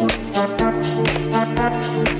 Thank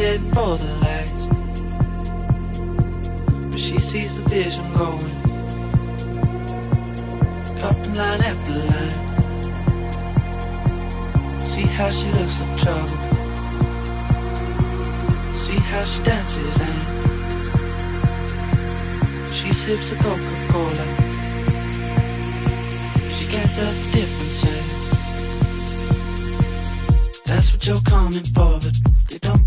For the lights. But she sees the vision going. Cupping line after line. See how she looks in trouble. See how she dances and she sips a Coca-Cola. She can't tell the difference. Eh? That's what you're coming for, but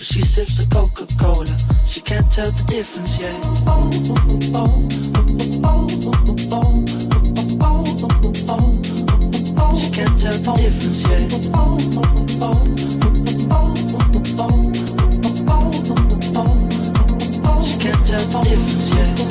But she sips the Coca-Cola. She can't tell the difference yet. She can't tell the difference yet. She can't tell the difference yet.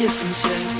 difference yet.